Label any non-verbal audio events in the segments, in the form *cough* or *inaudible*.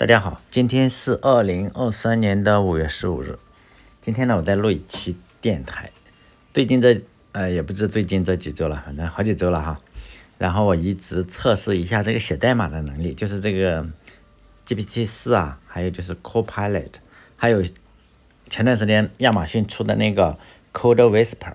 大家好，今天是二零二三年的五月十五日。今天呢，我在录一期电台。最近这呃，也不知最近这几周了，反正好几周了哈。然后我一直测试一下这个写代码的能力，就是这个 GPT 四啊，还有就是 Copilot，还有前段时间亚马逊出的那个 Code Whisper。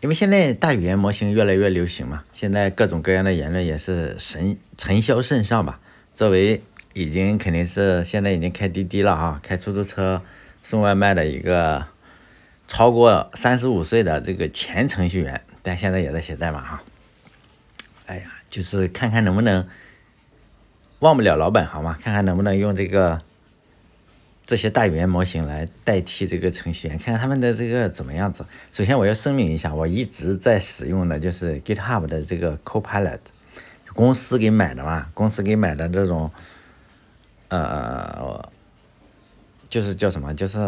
因为现在大语言模型越来越流行嘛，现在各种各样的言论也是神尘嚣甚上吧。作为已经肯定是现在已经开滴滴了啊，开出租车送外卖的一个超过三十五岁的这个前程序员，但现在也在写代码哈。哎呀，就是看看能不能忘不了老本行嘛，看看能不能用这个这些大语言模型来代替这个程序员，看看他们的这个怎么样子。首先我要声明一下，我一直在使用的就是 GitHub 的这个 Copilot，公司给买的嘛，公司给买的这种。呃，就是叫什么？就是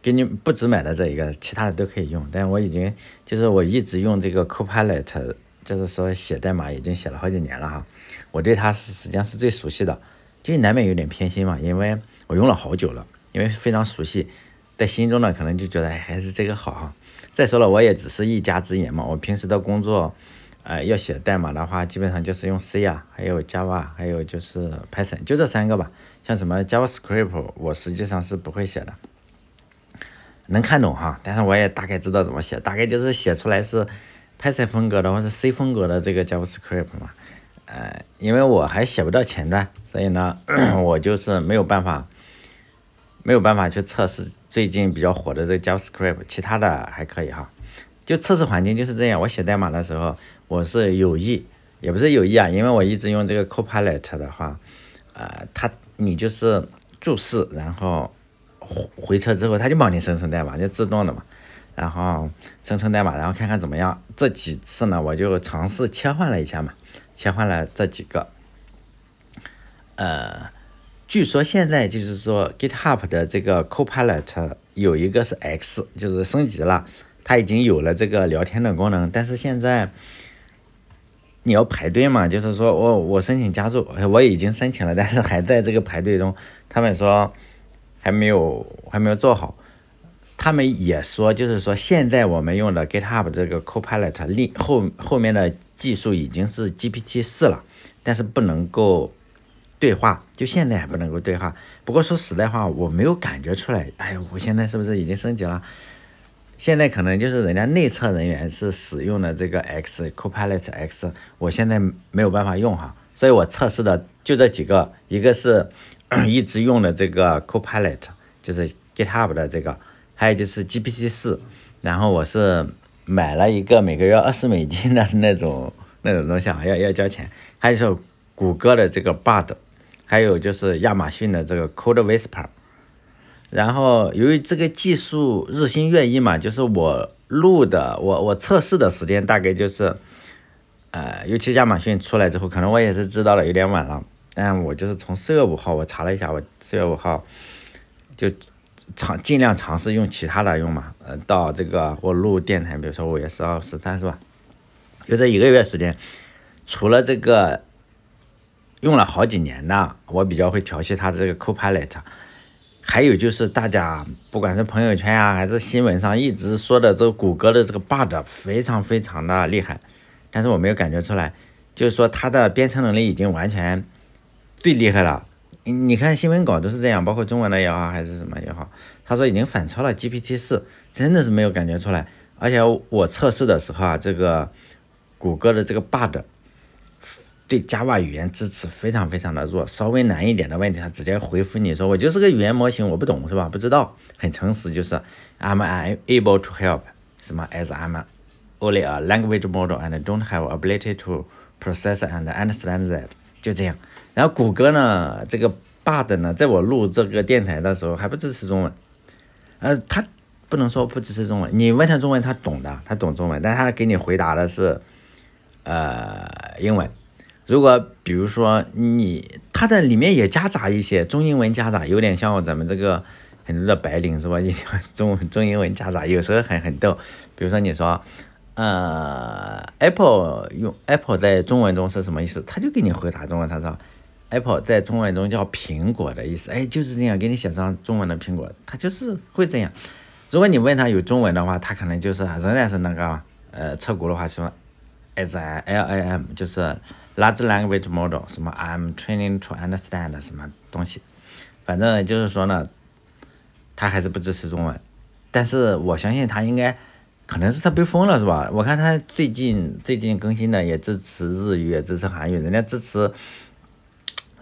给你不止买了这一个，其他的都可以用。但我已经就是我一直用这个 Copilot，就是说写代码已经写了好几年了哈。我对它是实际上是最熟悉的，就难免有点偏心嘛，因为我用了好久了，因为非常熟悉，在心中呢可能就觉得还是这个好哈。再说了，我也只是一家之言嘛，我平时的工作。呃，要写代码的话，基本上就是用 C 啊，还有 Java，还有就是 Python，就这三个吧。像什么 JavaScript，我实际上是不会写的，能看懂哈，但是我也大概知道怎么写，大概就是写出来是 Python 风格的或者 C 风格的这个 JavaScript 嘛。呃，因为我还写不到前端，所以呢，*clears throat* 我就是没有办法，没有办法去测试最近比较火的这个 JavaScript，其他的还可以哈。就测试环境就是这样，我写代码的时候，我是有意，也不是有意啊，因为我一直用这个 Copilot 的话，呃，它你就是注释，然后回回车之后，它就帮你生成代码，就自动的嘛，然后生成代码，然后看看怎么样。这几次呢，我就尝试切换了一下嘛，切换了这几个，呃，据说现在就是说 GitHub 的这个 Copilot 有一个是 X，就是升级了。它已经有了这个聊天的功能，但是现在你要排队嘛，就是说我我申请加入，我已经申请了，但是还在这个排队中。他们说还没有还没有做好，他们也说就是说现在我们用的 GitHub 这个 Copilot 另后后面的技术已经是 GPT 四了，但是不能够对话，就现在还不能够对话。不过说实在话，我没有感觉出来，哎，我现在是不是已经升级了？现在可能就是人家内测人员是使用的这个 X Copilot X，我现在没有办法用哈，所以我测试的就这几个，一个是 *coughs* 一直用的这个 Copilot，就是 GitHub 的这个，还有就是 GPT 四，然后我是买了一个每个月二十美金的那种那种东西啊，要要交钱，还有是谷歌的这个 Bard，还有就是亚马逊的这个 Code Whisper。然后由于这个技术日新月异嘛，就是我录的，我我测试的时间大概就是，呃，尤其亚马逊出来之后，可能我也是知道了有点晚了，但我就是从四月五号我查了一下，我四月五号就尝尽量尝试用其他的用嘛，呃，到这个我录电台，比如说五月十二、十三是吧？就这一个月时间，除了这个用了好几年的，我比较会调戏它的这个 Copilot。还有就是大家不管是朋友圈呀，还是新闻上一直说的这个谷歌的这个 bug 非常非常的厉害，但是我没有感觉出来，就是说它的编程能力已经完全最厉害了。你看新闻稿都是这样，包括中文的也好，还是什么也好，他说已经反超了 GPT 四，真的是没有感觉出来。而且我测试的时候啊，这个谷歌的这个 bug。对 Java 语言支持非常非常的弱，稍微难一点的问题，他直接回复你说我就是个语言模型，我不懂是吧？不知道，很诚实，就是 I'm unable to help，什么 as I'm only a language model and don't have ability to process and understand that，就这样。然后谷歌呢，这个 Bard 呢，在我录这个电台的时候还不支持中文，呃，他不能说不支持中文，你问他中文他懂的，他懂中文，但他给你回答的是呃英文。如果比如说你它的里面也夹杂一些中英文夹杂，有点像咱们这个很多的白领是吧？一中中英文夹杂，有时候很很逗。比如说你说，呃，Apple 用 Apple 在中文中是什么意思？他就给你回答中文，他说 Apple 在中文中叫苹果的意思，哎，就是这样给你写上中文的苹果，它就是会这样。如果你问他有中文的话，他可能就是仍然是那个呃测轱辘话说，S I L I M 就是 Large Language Model 什么 I'm training to understand 什么东西，反正就是说呢，他还是不支持中文。但是我相信他应该可能是他被封了是吧？我看他最近最近更新的也支持日语，也支持韩语，人家支持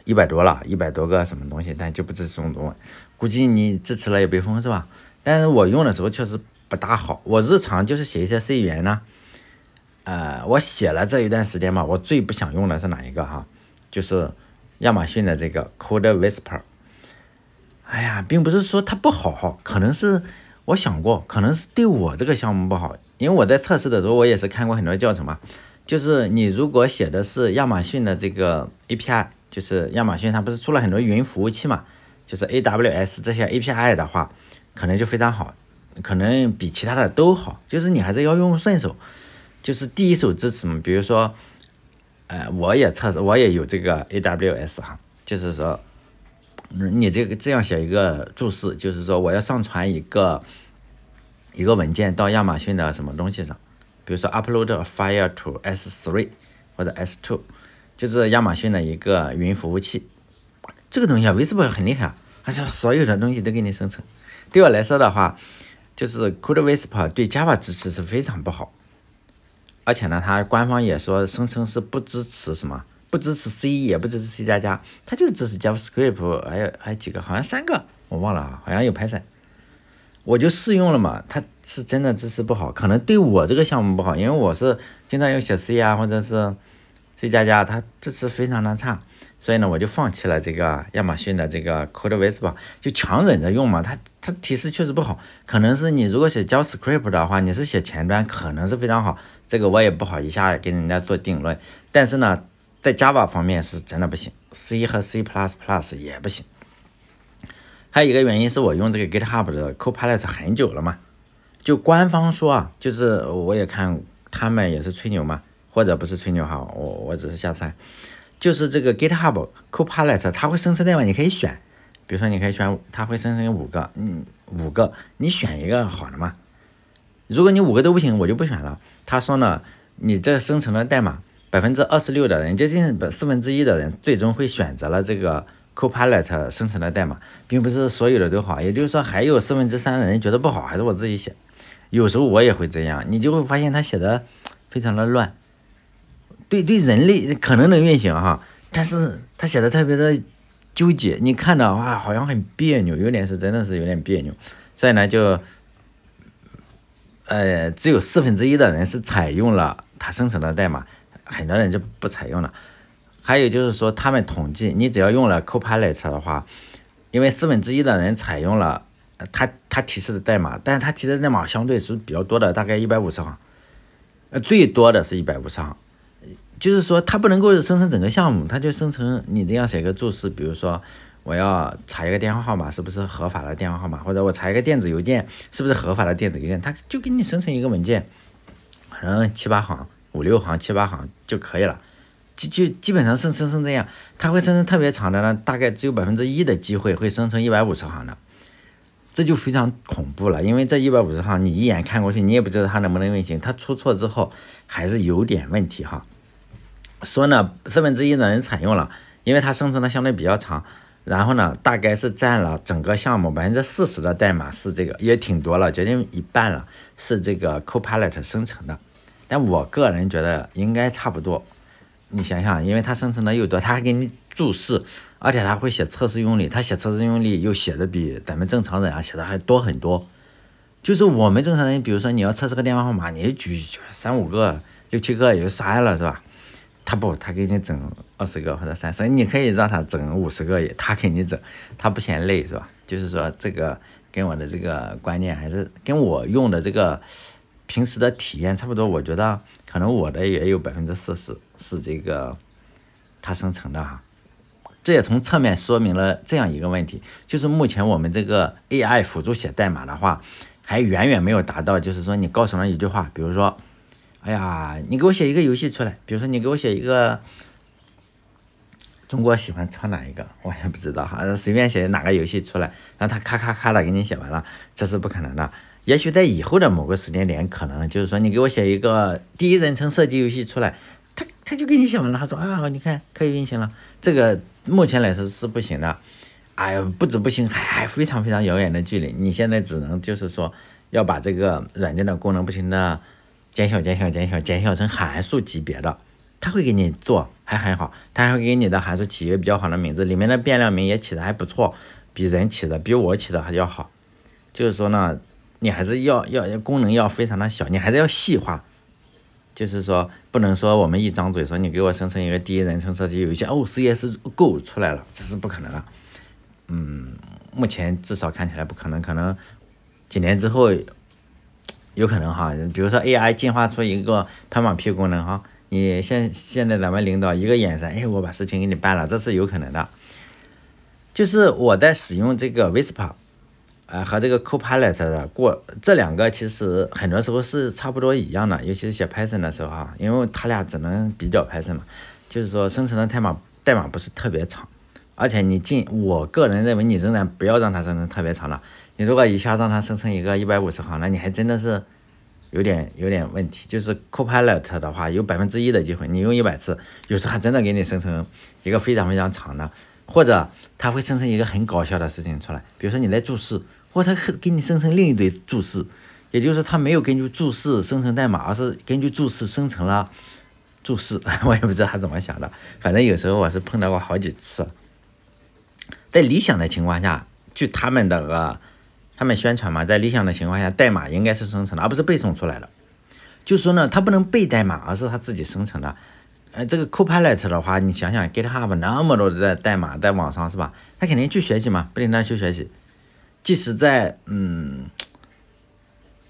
一百多了，一百多个什么东西，但就不支持中文。估计你支持了也被封是吧？但是我用的时候确实不大好。我日常就是写一些 C 语言呢，呃，我写了这一段时间嘛，我最不想用的是哪一个哈？就是亚马逊的这个 Code Whisper。哎呀，并不是说它不好，可能是我想过，可能是对我这个项目不好。因为我在测试的时候，我也是看过很多教程嘛。就是你如果写的是亚马逊的这个 API，就是亚马逊它不是出了很多云服务器嘛，就是 AWS 这些 API 的话。可能就非常好，可能比其他的都好，就是你还是要用顺手，就是第一手支持嘛。比如说，呃，我也测试，我也有这个 AWS 哈，就是说，你这个这样写一个注释，就是说我要上传一个一个文件到亚马逊的什么东西上，比如说 upload a file to S3 或者 S2，就是亚马逊的一个云服务器，这个东西啊，V S P O 很厉害，它是所有的东西都给你生成。对我来说的话，就是 Code Whisper 对 Java 支持是非常不好，而且呢，它官方也说声称是不支持什么，不支持 C，也不支持 C 加加，它就支持 JavaScript，还有还有几个，好像三个，我忘了啊，好像有 Python，我就试用了嘛，它是真的支持不好，可能对我这个项目不好，因为我是经常用写 C 啊，或者是 C 加加，它支持非常的差。所以呢，我就放弃了这个亚马逊的这个 Code Whisper，就强忍着用嘛。它它提示确实不好，可能是你如果写 JavaScript 的话，你是写前端，可能是非常好。这个我也不好一下给人家做定论。但是呢，在 Java 方面是真的不行，C 和 C++ 也不行。还有一个原因是我用这个 GitHub 的 Copilot 很久了嘛，就官方说啊，就是我也看他们也是吹牛嘛，或者不是吹牛哈，我我只是瞎猜。就是这个 GitHub Copilot，它会生成代码，你可以选，比如说你可以选，它会生成五个，嗯，五个，你选一个好的嘛。如果你五个都不行，我就不选了。他说呢，你这生成的代码，百分之二十六的人，接近四分之一的人，最终会选择了这个 Copilot 生成的代码，并不是所有的都好。也就是说，还有四分之三的人觉得不好，还是我自己写。有时候我也会这样，你就会发现他写的非常的乱。对对，人类可能能运行哈，但是他写的特别的纠结，你看着哇，好像很别扭，有点是真的是有点别扭，所以呢，就呃，只有四分之一的人是采用了它生成的代码，很多人就不采用了。还有就是说，他们统计，你只要用了 Copilot 的话，因为四分之一的人采用了他他提示的代码，但是他提示的代码相对是比较多的，大概一百五十行，呃，最多的是一百五十行。就是说，它不能够生成整个项目，它就生成你这样写个注释，比如说我要查一个电话号码是不是合法的电话号码，或者我查一个电子邮件是不是合法的电子邮件，它就给你生成一个文件，可能七八行、五六行、七八行就可以了，就就基本上生成成这样，它会生成特别长的呢，大概只有百分之一的机会会生成一百五十行的，这就非常恐怖了，因为这一百五十行你一眼看过去，你也不知道它能不能运行，它出错之后还是有点问题哈。说呢，四分之一的人采用了，因为它生成的相对比较长，然后呢，大概是占了整个项目百分之四十的代码是这个，也挺多了，接近一半了，是这个 Copilot 生成的。但我个人觉得应该差不多。你想想，因为它生成的又多，它还给你注释，而且它会写测试用例，它写测试用例又写的比咱们正常人啊写的还多很多。就是我们正常人，比如说你要测试个电话号码，你举三五个、六七个也就算了，是吧？他不，他给你整二十个或者三十，你可以让他整五十个也，他给你整，他不嫌累是吧？就是说这个跟我的这个观念还是跟我用的这个平时的体验差不多。我觉得可能我的也有百分之四十是这个它生成的哈。这也从侧面说明了这样一个问题，就是目前我们这个 AI 辅助写代码的话，还远远没有达到，就是说你告诉了一句话，比如说。哎呀，你给我写一个游戏出来，比如说你给我写一个中国喜欢抄哪一个，我也不知道哈，随便写哪个游戏出来，让他咔咔咔的给你写完了，这是不可能的。也许在以后的某个时间点，可能就是说你给我写一个第一人称射击游戏出来，他他就给你写完了，他说啊，你看可以运行了。这个目前来说是不行的，哎呀，不止不行，还还非常非常遥远的距离。你现在只能就是说要把这个软件的功能不停的减小、减小、减小、减小成函数级别的，他会给你做还很好，他还会给你的函数起一个比较好的名字，里面的变量名也起的还不错，比人起的比我起的还要好。就是说呢。你还是要要功能要非常的小，你还是要细化，就是说不能说我们一张嘴说你给我生成一个第一人称射击游戏哦，CS GO 出来了，这是不可能的。嗯，目前至少看起来不可能，可能几年之后有可能哈，比如说 AI 进化出一个拍马屁功能哈，你现现在咱们领导一个眼神，哎，我把事情给你办了，这是有可能的。就是我在使用这个 Whisper。呃，和这个 Copilot 的过这两个其实很多时候是差不多一样的，尤其是写 Python 的时候哈，因为它俩只能比较 Python 嘛，就是说生成的代码代码不是特别长，而且你进，我个人认为你仍然不要让它生成特别长了，你如果一下让它生成一个一百五十行，那你还真的是有点有点问题。就是 Copilot 的话，有百分之一的机会，你用一百次，有时候还真的给你生成一个非常非常长的，或者它会生成一个很搞笑的事情出来，比如说你在注释。或者它给你生成另一堆注释，也就是它没有根据注释生成代码，而是根据注释生成了注释。*laughs* 我也不知道他怎么想的，反正有时候我是碰到过好几次。在理想的情况下，据他们的个他们宣传嘛，在理想的情况下，代码应该是生成的，而不是背诵出来的。就说呢，他不能背代码，而是他自己生成的。呃，这个 Copilot 的话，你想想 GitHub 那么多的代码在网上是吧？他肯定去学习嘛，不停的去学习。即使在嗯，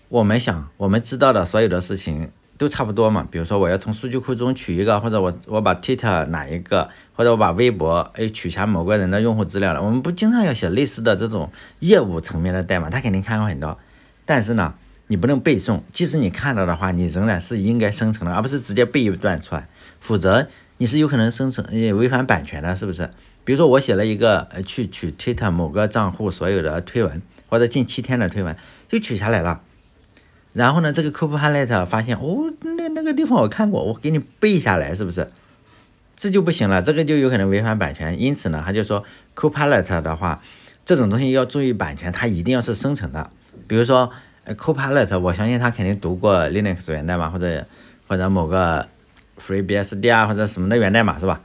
我们想我们知道的所有的事情都差不多嘛。比如说我要从数据库中取一个，或者我我把 Twitter 哪一个，或者我把微博哎取下某个人的用户资料了，我们不经常要写类似的这种业务层面的代码，他肯定看过很多。但是呢，你不能背诵，即使你看到的话，你仍然是应该生成的，而不是直接背一段出来，否则你是有可能生成也违反版权的，是不是？比如说我写了一个去取 Twitter 某个账户所有的推文或者近七天的推文就取下来了，然后呢这个 Copilot 发现哦那那个地方我看过我给你背下来是不是？这就不行了，这个就有可能违反版权。因此呢他就说 Copilot 的话这种东西要注意版权，它一定要是生成的。比如说 Copilot 我相信他肯定读过 Linux 源代码或者或者某个 FreeBSD 啊或者什么的源代码是吧？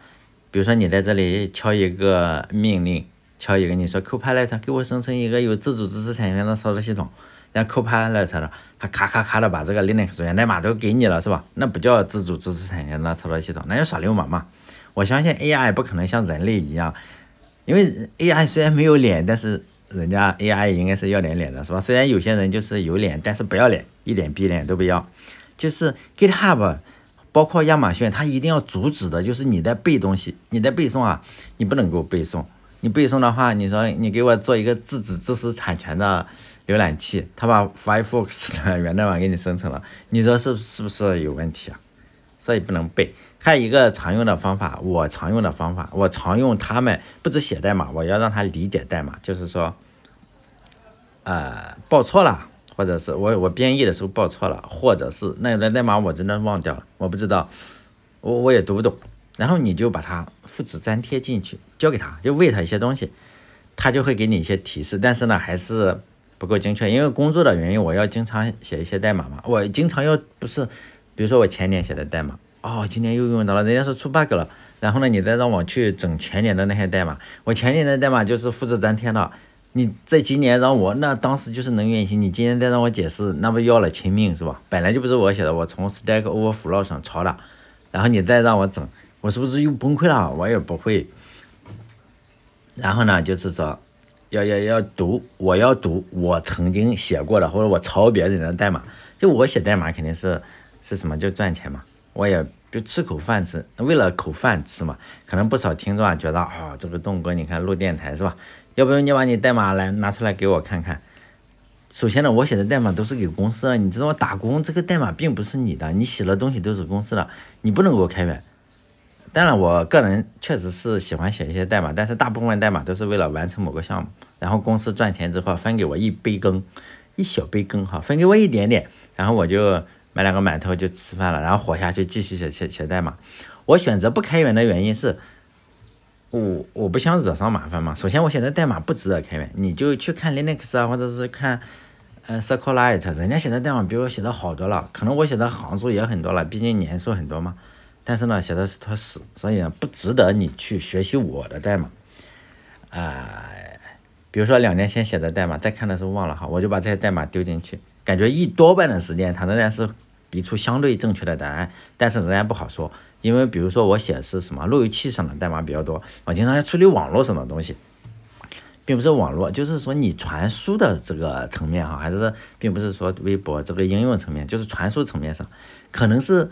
比如说你在这里敲一个命令，敲一个你说 Copilot 给我生成一个有自主知识产权的操作系统，然后 Copilot 了，它咔咔咔的把这个 Linux 源代码都给你了是吧？那不叫自主知识产权的操作系统，那就耍流氓嘛！我相信 AI 不可能像人类一样，因为 AI 虽然没有脸，但是人家 AI 应该是要点脸的是吧？虽然有些人就是有脸，但是不要脸，一点逼脸都不要，就是 GitHub。包括亚马逊，它一定要阻止的就是你在背东西，你在背诵啊，你不能给我背诵。你背诵的话，你说你给我做一个自主知识产权的浏览器，它把 Firefox 的源代码给你生成了，你说是是不是有问题啊？所以不能背。还有一个常用的方法，我常用的方法，我常用他们不止写代码，我要让他理解代码，就是说，呃，报错了。或者是我我编译的时候报错了，或者是那那代码我真的忘掉了，我不知道，我我也读不懂。然后你就把它复制粘贴进去，交给他，就喂他一些东西，他就会给你一些提示。但是呢，还是不够精确，因为工作的原因，我要经常写一些代码嘛。我经常要不是，比如说我前年写的代码，哦，今年又用到了，人家说出 bug 了，然后呢，你再让我去整前年的那些代码，我前年的代码就是复制粘贴的。你在今年让我，那当时就是能运行。你今年再让我解释，那不要了亲命是吧？本来就不是我写的，我从 Stack Overflow 上抄的。然后你再让我整，我是不是又崩溃了？我也不会。然后呢，就是说，要要要读，我要读我曾经写过的，或者我抄别人的代码。就我写代码肯定是是什么就赚钱嘛，我也就吃口饭吃，为了口饭吃嘛。可能不少听众啊觉得啊，这个栋哥你看录电台是吧？要不你把你代码来拿出来给我看看。首先呢，我写的代码都是给公司的，你知道我？打工这个代码并不是你的，你写的东西都是公司的，你不能给我开源。当然，我个人确实是喜欢写一些代码，但是大部分代码都是为了完成某个项目，然后公司赚钱之后分给我一杯羹，一小杯羹哈，分给我一点点，然后我就买两个馒头就吃饭了，然后活下去继续写写写代码。我选择不开源的原因是，我我不想惹上麻烦嘛。首先，我写的代码不值得开源，你就去看 Linux 啊，或者是看。呃，SQLite，人家写的代码比我写的好多了，可能我写的行数也很多了，毕竟年数很多嘛。但是呢，写的是坨屎，所以呢，不值得你去学习我的代码。啊，比如说两年前写的代码，再看的时候忘了哈，我就把这些代码丢进去，感觉一多半的时间它仍然是给出相对正确的答案，但是仍然不好说，因为比如说我写的是什么路由器上的代码比较多，我经常要处理网络上的东西。并不是网络，就是说你传输的这个层面哈，还是并不是说微博这个应用层面，就是传输层面上，可能是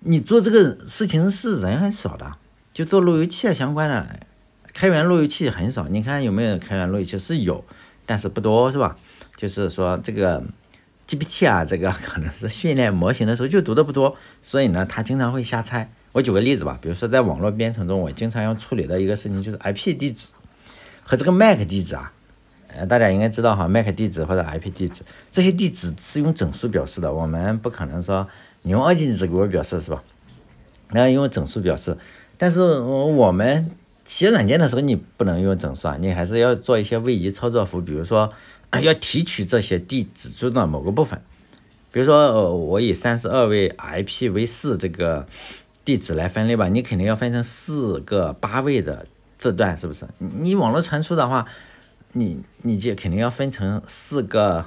你做这个事情是人很少的，就做路由器相关的，开源路由器很少。你看有没有开源路由器？是有，但是不多，是吧？就是说这个 GPT 啊，这个可能是训练模型的时候就读的不多，所以呢，它经常会瞎猜。我举个例子吧，比如说在网络编程中，我经常要处理的一个事情就是 IP 地址。和这个 MAC 地址啊，呃，大家应该知道哈，MAC 地址或者 IP 地址这些地址是用整数表示的，我们不可能说你用二进制给我表示是吧？那用整数表示，但是我们写软件的时候你不能用整数啊，你还是要做一些位移操作符，比如说 *coughs* 要提取这些地址中的某个部分，比如说我以三十二位 IPv 四这个地址来分类吧，你肯定要分成四个八位的。字段是不是？你网络传输的话，你你就肯定要分成四个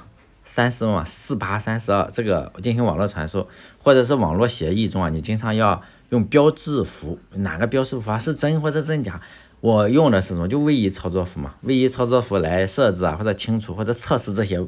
三十嘛，四八三十二这个进行网络传输，或者是网络协议中啊，你经常要用标志符，哪个标志符啊是真或者真假？我用的是什么？就位移操作符嘛，位移操作符来设置啊，或者清除或者测试这些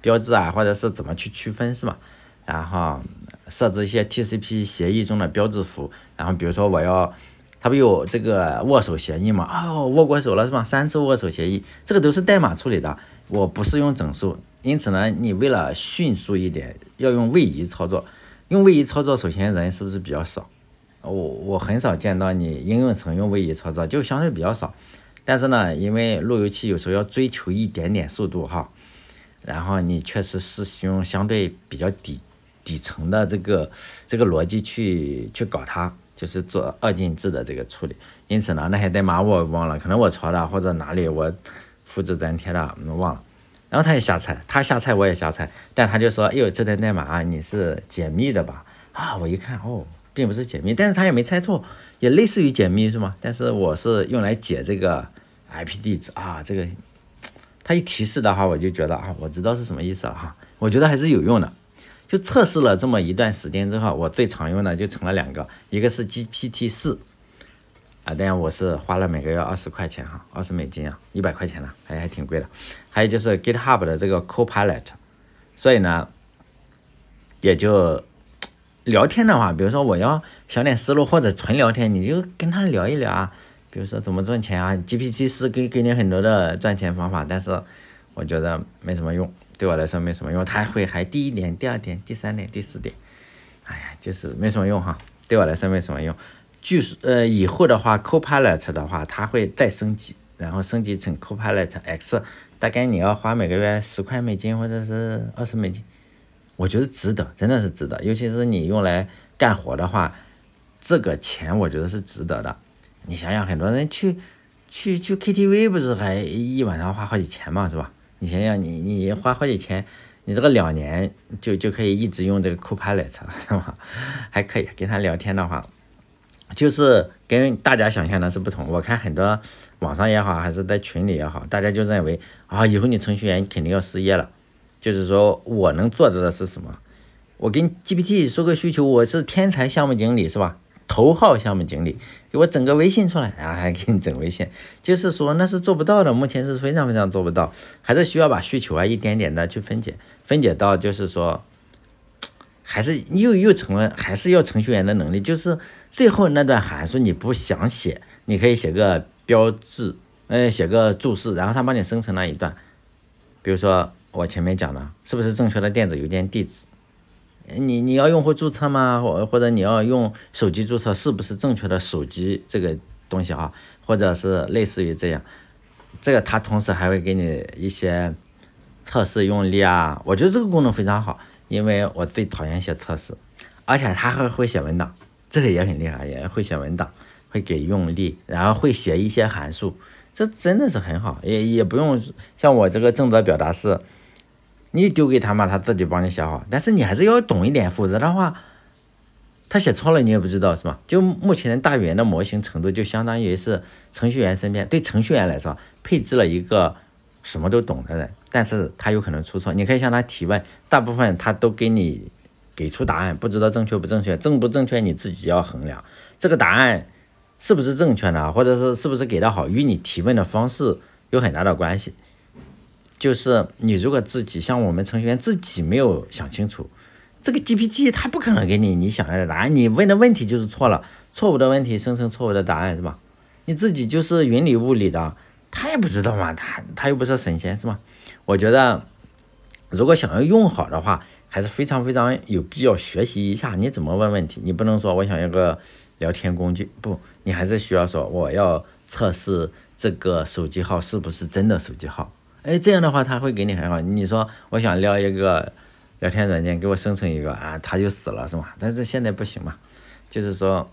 标志啊，或者是怎么去区分是吧？然后设置一些 TCP 协议中的标志符，然后比如说我要。它不有这个握手协议吗？哦，握过手了是吧？三次握手协议，这个都是代码处理的，我不是用整数，因此呢，你为了迅速一点，要用位移操作。用位移操作，首先人是不是比较少？我我很少见到你应用层用位移操作，就相对比较少。但是呢，因为路由器有时候要追求一点点速度哈，然后你确实是用相对比较底底层的这个这个逻辑去去搞它。就是做二进制的这个处理，因此呢，那些代码我忘了，可能我抄的或者哪里我复制粘贴的忘了。然后他也瞎猜，他瞎猜我也瞎猜，但他就说：“哎呦，这段代码啊，你是解密的吧？”啊，我一看，哦，并不是解密，但是他也没猜错，也类似于解密是吗？但是我是用来解这个 IP 地址啊，这个他一提示的话，我就觉得啊，我知道是什么意思了哈，我觉得还是有用的。就测试了这么一段时间之后，我最常用的就成了两个，一个是 GPT 四，啊，当然我是花了每个月二十块钱哈，二十美金啊，一百块钱了，还还挺贵的。还有就是 GitHub 的这个 Copilot，所以呢，也就聊天的话，比如说我要想点思路或者纯聊天，你就跟他聊一聊啊，比如说怎么赚钱啊，GPT 四给给你很多的赚钱方法，但是我觉得没什么用。对我来说没什么用，他会还第一点、第二点、第三点、第四点，哎呀，就是没什么用哈。对我来说没什么用。据说呃以后的话，Copilot 的话，它会再升级，然后升级成 Copilot X，大概你要花每个月十块美金或者是二十美金，我觉得值得，真的是值得。尤其是你用来干活的话，这个钱我觉得是值得的。你想想，很多人去去去 KTV 不是还一晚上花好几千嘛，是吧？你想想，你你花好几千，你这个两年就就可以一直用这个 Copilot 是吧？*laughs* 还可以跟他聊天的话，就是跟大家想象的是不同。我看很多网上也好，还是在群里也好，大家就认为啊，以后你程序员肯定要失业了。就是说我能做到的是什么？我跟 GPT 说个需求，我是天才项目经理是吧？头号项目经理，给我整个微信出来，然后还给你整微信，就是说那是做不到的，目前是非常非常做不到，还是需要把需求啊一点点的去分解，分解到就是说，还是又又成了还是要程序员的能力，就是最后那段函数你不想写，你可以写个标志，呃，写个注释，然后他帮你生成了一段，比如说我前面讲的，是不是正确的电子邮件地址？你你要用户注册吗？或或者你要用手机注册，是不是正确的手机这个东西啊？或者是类似于这样，这个它同时还会给你一些测试用力啊。我觉得这个功能非常好，因为我最讨厌写测试，而且他还会写文档，这个也很厉害，也会写文档，会给用力，然后会写一些函数，这真的是很好，也也不用像我这个正则表达式。你丢给他嘛，他自己帮你写好，但是你还是要懂一点，否则的话，他写错了你也不知道是吧？就目前大语言的模型程度，就相当于是程序员身边对程序员来说配置了一个什么都懂的人，但是他有可能出错，你可以向他提问，大部分他都给你给出答案，不知道正确不正确，正不正确你自己要衡量，这个答案是不是正确的，或者是是不是给的好，与你提问的方式有很大的关系。就是你如果自己像我们程序员自己没有想清楚，这个 GPT 它不可能给你你想要的答案，你问的问题就是错了，错误的问题生成错误的答案是吧？你自己就是云里雾里的，他也不知道嘛，他他又不是神仙是吧？我觉得如果想要用好的话，还是非常非常有必要学习一下你怎么问问题，你不能说我想要个聊天工具，不，你还是需要说我要测试这个手机号是不是真的手机号。哎，这样的话他会给你很好。你说我想聊一个聊天软件，给我生成一个啊，他就死了是吗？但是现在不行嘛，就是说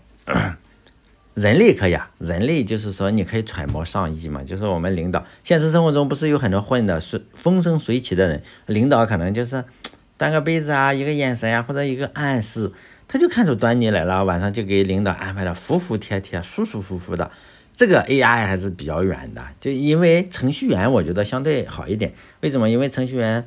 人类可以啊，人类就是说你可以揣摩上意嘛。就是我们领导现实生活中不是有很多混的随风生水起的人，领导可能就是端个杯子啊，一个眼神啊，或者一个暗示，他就看出端倪来了，晚上就给领导安排的服服帖帖、舒舒服服的。这个 AI 还是比较远的，就因为程序员我觉得相对好一点。为什么？因为程序员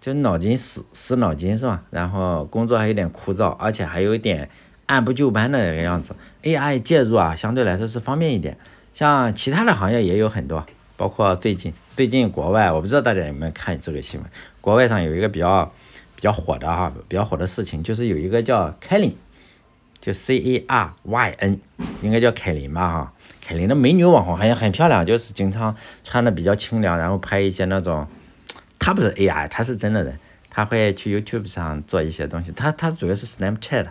就脑筋死死脑筋是吧？然后工作还有点枯燥，而且还有一点按部就班的那个样子。AI 介入啊，相对来说是方便一点。像其他的行业也有很多，包括最近最近国外，我不知道大家有没有看这个新闻。国外上有一个比较比较火的哈，比较火的事情，就是有一个叫凯琳，就 C A R Y N，应该叫凯琳吧哈。凯琳的美女网红好像很漂亮，就是经常穿的比较清凉，然后拍一些那种，她不是 AI，她是真的人，她会去 YouTube 上做一些东西，她她主要是 Snapchat，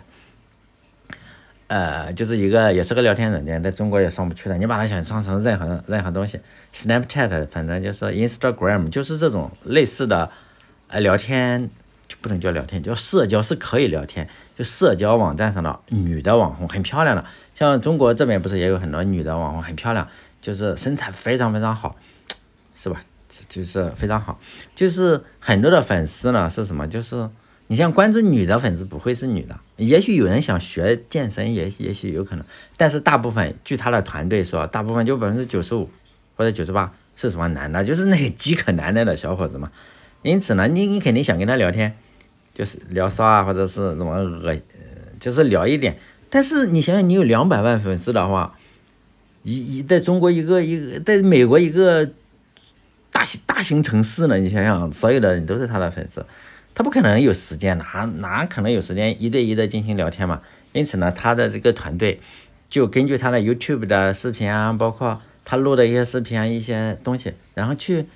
呃，就是一个也是个聊天软件，在中国也上不去的，你把它想象成任何任何东西，Snapchat 反正就是 Instagram，就是这种类似的，呃，聊天就不能叫聊天，叫社交是可以聊天。就社交网站上的女的网红很漂亮的，像中国这边不是也有很多女的网红很漂亮，就是身材非常非常好，是吧？就是非常好，就是很多的粉丝呢是什么？就是你像关注女的粉丝不会是女的，也许有人想学健身，也也许有可能，但是大部分据他的团队说，大部分就百分之九十五或者九十八是什么男的，就是那个饥渴难耐的小伙子嘛。因此呢，你你肯定想跟他聊天。就是聊骚啊，或者是什么恶，就是聊一点。但是你想想，你有两百万粉丝的话，一一在中国一个一个，在美国一个大型大型城市呢，你想想，所有的人都是他的粉丝，他不可能有时间，哪哪可能有时间一对一的进行聊天嘛？因此呢，他的这个团队就根据他的 YouTube 的视频啊，包括他录的一些视频啊，一些东西，然后去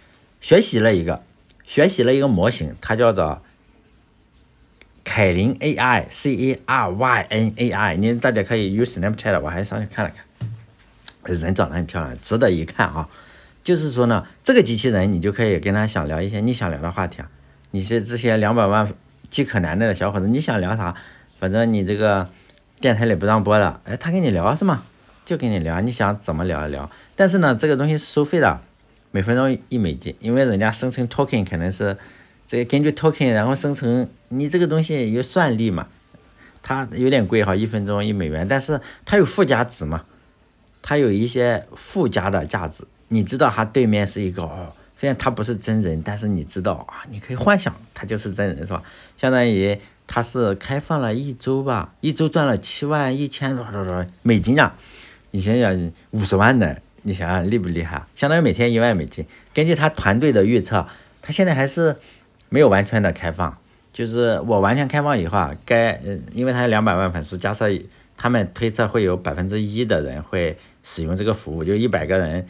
学习了一个，学习了一个模型，它叫做。凯琳 AI C A R Y N A I，你大家可以 use Snapchat，我还上去看了看，人长得很漂亮，值得一看啊。就是说呢，这个机器人你就可以跟他想聊一些你想聊的话题啊。你是这些两百万饥渴难耐的小伙子，你想聊啥？反正你这个电台里不让播的，哎，他跟你聊是吗？就跟你聊，你想怎么聊一聊。但是呢，这个东西是收费的，每分钟一美金，因为人家生成 token 可能是。这个根据 token，然后生成你这个东西有算力嘛？它有点贵哈，一分钟一美元，但是它有附加值嘛？它有一些附加的价值。你知道它对面是一个，虽然他不是真人，但是你知道啊，你可以幻想他就是真人是吧？相当于他是开放了一周吧，一周赚了七万一千多少多美金啊！你想想五十万的，你想想厉不厉害？相当于每天一万美金。根据他团队的预测，他现在还是。没有完全的开放，就是我完全开放以后啊，该，因为他有两百万粉丝，假设他们推测会有百分之一的人会使用这个服务，就一百个人，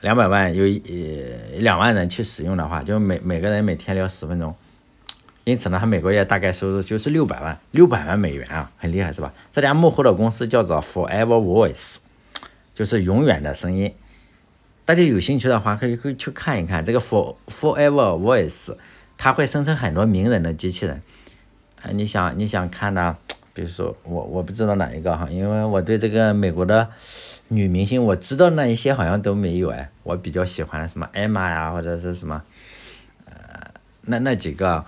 两百万有呃两万人去使用的话，就每每个人每天聊十分钟，因此呢，他每个月大概收入就是六百万，六百万美元啊，很厉害是吧？这家幕后的公司叫做 Forever Voice，就是永远的声音。大家有兴趣的话，可以可以去看一看这个 For Forever Voice，它会生成很多名人的机器人。呃，你想你想看呢？比如说我我不知道哪一个哈，因为我对这个美国的女明星我知道那一些好像都没有哎，我比较喜欢什么艾玛呀或者是什么，呃，那那几个。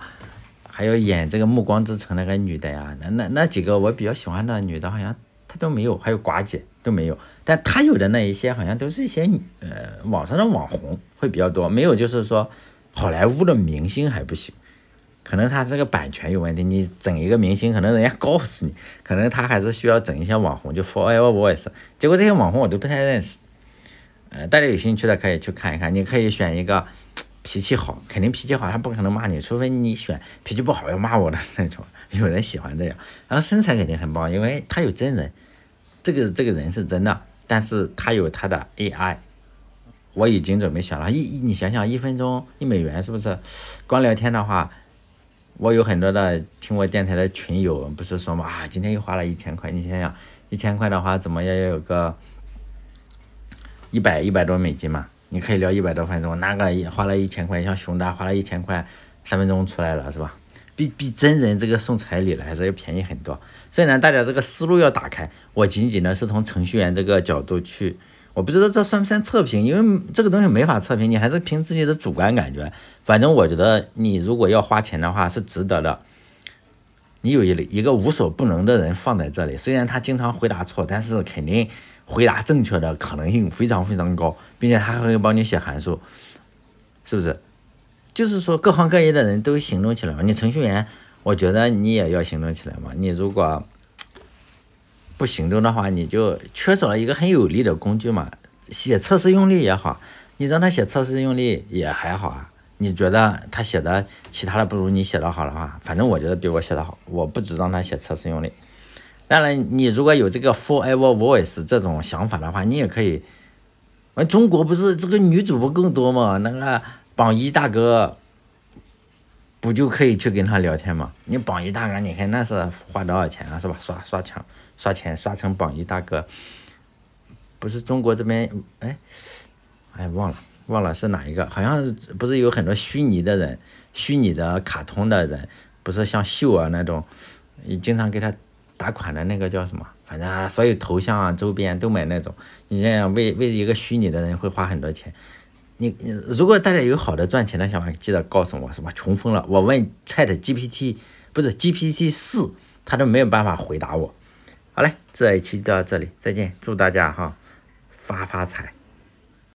还有演这个《暮光之城》那个女的呀，那那那几个我比较喜欢的女的，好像她都没有，还有寡姐都没有。但她有的那一些，好像都是一些呃网上的网红会比较多，没有就是说好莱坞的明星还不行，可能他这个版权有问题。你整一个明星，可能人家告诉你，可能他还是需要整一些网红，就 Forever Voice。结果这些网红我都不太认识，呃，大家有兴趣的可以去看一看，你可以选一个。脾气好，肯定脾气好，他不可能骂你，除非你选脾气不好要骂我的那种。有人喜欢这样，然后身材肯定很棒，因为他有真人，这个这个人是真的，但是他有他的 AI。我已经准备选了，一你想想，一分钟一美元是不是？光聊天的话，我有很多的听我电台的群友不是说嘛啊，今天又花了一千块，你想想，一千块的话，怎么也要有个一百一百多美金嘛？你可以聊一百多分钟，那个花了一千块，像熊大花了一千块，三分钟出来了，是吧？比比真人这个送彩礼了还是要便宜很多。虽然大家这个思路要打开，我仅仅呢是从程序员这个角度去，我不知道这算不算测评，因为这个东西没法测评，你还是凭自己的主观感觉。反正我觉得你如果要花钱的话是值得的。你有一一个无所不能的人放在这里，虽然他经常回答错，但是肯定。回答正确的可能性非常非常高，并且他还会帮你写函数，是不是？就是说各行各业的人都行动起来嘛。你程序员，我觉得你也要行动起来嘛。你如果不行动的话，你就缺少了一个很有力的工具嘛。写测试用例也好，你让他写测试用例也还好啊。你觉得他写的其他的不如你写的好的话，反正我觉得比我写的好。我不只让他写测试用例。当然，你如果有这个 Forever Voice 这种想法的话，你也可以。完，中国不是这个女主播更多吗？那个榜一大哥不就可以去跟他聊天吗？你榜一大哥，你看那是花多少钱啊？是吧？刷刷墙，刷钱刷成榜一大哥。不是中国这边，哎，哎，忘了忘了是哪一个？好像不是有很多虚拟的人，虚拟的卡通的人，不是像秀啊那种，你经常给他。打款的那个叫什么？反正所有头像啊、周边都买那种。你这样为为一个虚拟的人会花很多钱。你如果大家有好的赚钱的想法，记得告诉我，是吧？穷疯了，我问 Chat GPT 不是 GPT 四，他都没有办法回答我。好嘞，这一期就到这里，再见，祝大家哈发发财。